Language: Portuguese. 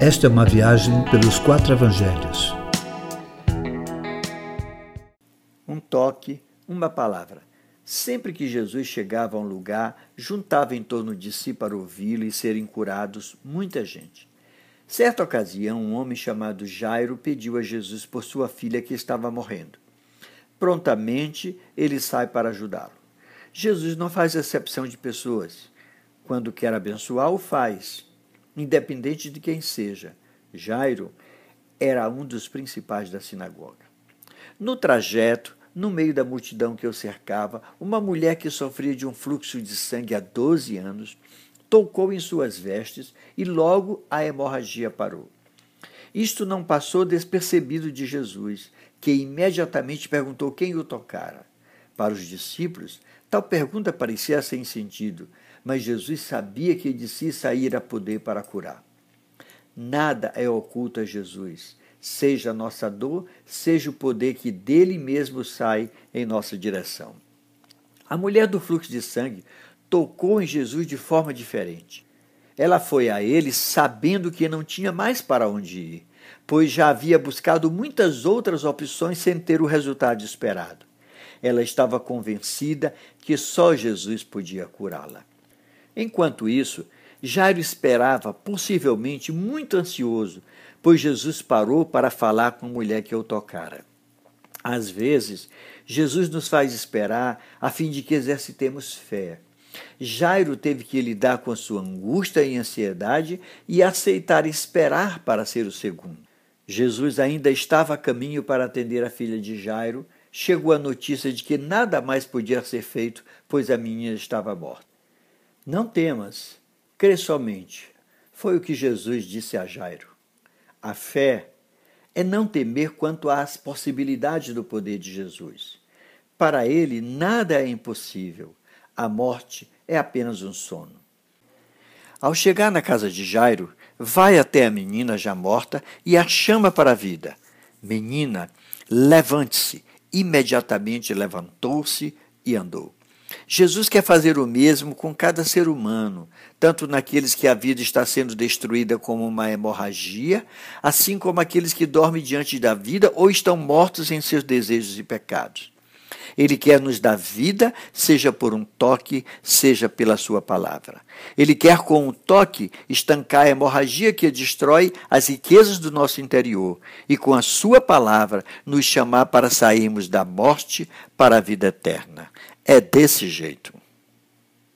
Esta é uma viagem pelos quatro evangelhos. Um toque, uma palavra. Sempre que Jesus chegava a um lugar, juntava em torno de si para ouvi-lo e serem curados muita gente. Certa ocasião, um homem chamado Jairo pediu a Jesus por sua filha que estava morrendo. Prontamente, ele sai para ajudá-lo. Jesus não faz exceção de pessoas. Quando quer abençoar, o faz independente de quem seja. Jairo era um dos principais da sinagoga. No trajeto, no meio da multidão que o cercava, uma mulher que sofria de um fluxo de sangue há 12 anos tocou em suas vestes e logo a hemorragia parou. Isto não passou despercebido de Jesus, que imediatamente perguntou quem o tocara. Para os discípulos, tal pergunta parecia sem sentido, mas Jesus sabia que de si saíra poder para curar. Nada é oculto a Jesus, seja a nossa dor, seja o poder que dele mesmo sai em nossa direção. A mulher do fluxo de sangue tocou em Jesus de forma diferente. Ela foi a ele sabendo que não tinha mais para onde ir, pois já havia buscado muitas outras opções sem ter o resultado esperado. Ela estava convencida que só Jesus podia curá-la. Enquanto isso, Jairo esperava, possivelmente muito ansioso, pois Jesus parou para falar com a mulher que o tocara. Às vezes, Jesus nos faz esperar a fim de que exercitemos fé. Jairo teve que lidar com a sua angústia e ansiedade e aceitar esperar para ser o segundo. Jesus ainda estava a caminho para atender a filha de Jairo. Chegou a notícia de que nada mais podia ser feito, pois a menina estava morta. Não temas, crê somente. Foi o que Jesus disse a Jairo. A fé é não temer quanto às possibilidades do poder de Jesus. Para ele, nada é impossível. A morte é apenas um sono. Ao chegar na casa de Jairo, vai até a menina já morta e a chama para a vida. Menina, levante-se. Imediatamente levantou-se e andou. Jesus quer fazer o mesmo com cada ser humano, tanto naqueles que a vida está sendo destruída como uma hemorragia, assim como aqueles que dormem diante da vida ou estão mortos em seus desejos e pecados. Ele quer nos dar vida, seja por um toque, seja pela sua palavra. Ele quer, com um toque, estancar a hemorragia que destrói as riquezas do nosso interior e, com a sua palavra, nos chamar para sairmos da morte para a vida eterna. É desse jeito.